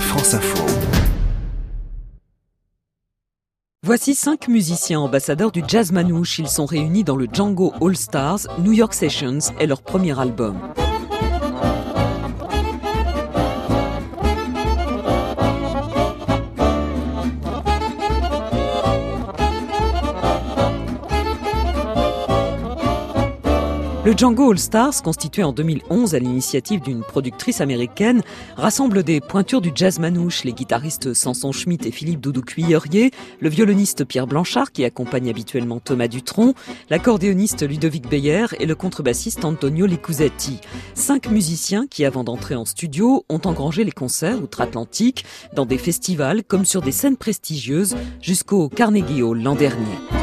France Info. Voici cinq musiciens ambassadeurs du jazz manouche. Ils sont réunis dans le Django All Stars, New York Sessions et leur premier album. Le Django All Stars, constitué en 2011 à l'initiative d'une productrice américaine, rassemble des pointures du jazz manouche, les guitaristes Samson Schmidt et Philippe Doudou Cuillerier, le violoniste Pierre Blanchard qui accompagne habituellement Thomas Dutronc, l'accordéoniste Ludovic Beyer et le contrebassiste Antonio Licuzetti. Cinq musiciens qui, avant d'entrer en studio, ont engrangé les concerts outre-Atlantique dans des festivals comme sur des scènes prestigieuses jusqu'au Carnegie Hall l'an dernier.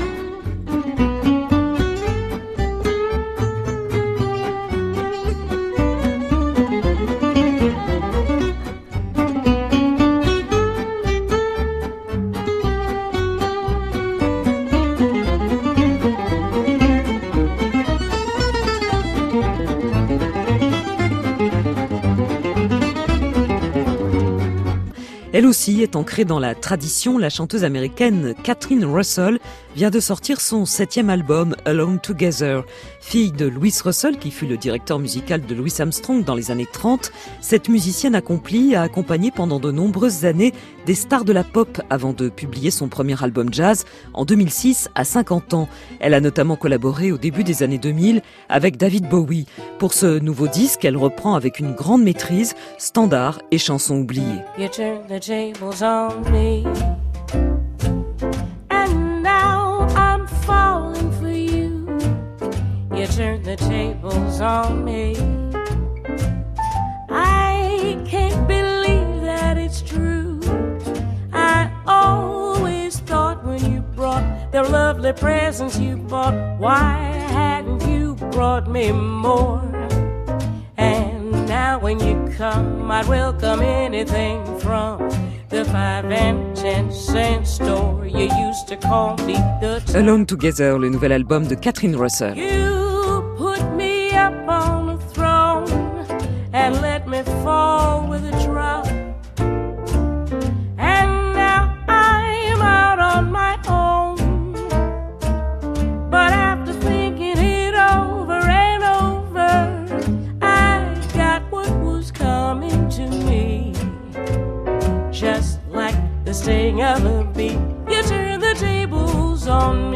Elle aussi est ancrée dans la tradition. La chanteuse américaine Catherine Russell vient de sortir son septième album Alone Together. Fille de Louis Russell, qui fut le directeur musical de Louis Armstrong dans les années 30, cette musicienne accomplie a accompagné pendant de nombreuses années des stars de la pop avant de publier son premier album jazz en 2006 à 50 ans. Elle a notamment collaboré au début des années 2000 avec David Bowie. Pour ce nouveau disque, elle reprend avec une grande maîtrise standards et chansons oubliées. You turn the tables on me. I can't believe that it's true. I always thought when you brought the lovely presents you bought, why hadn't you brought me more? And now when you come, I'd welcome anything from Alone Together, le nouvel album de Catherine Russell. You the of a bee, you turn the tables on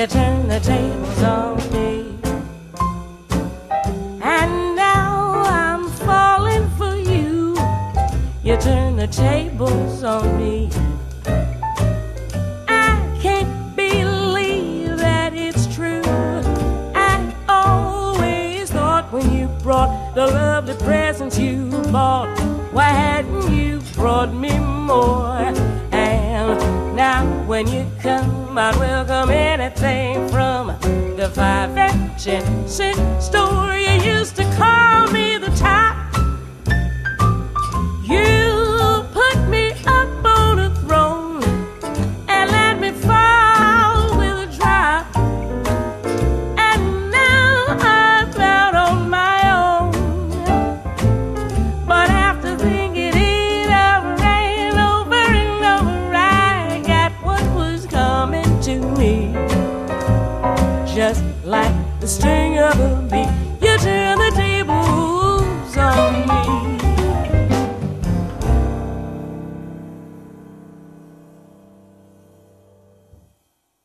You turn the tables on me. And now I'm falling for you. You turn the tables on me. I can't believe that it's true. I always thought when you brought the lovely presents you bought, why hadn't you brought me more? When you come, I'd welcome anything from the five and ten cent store. You used to call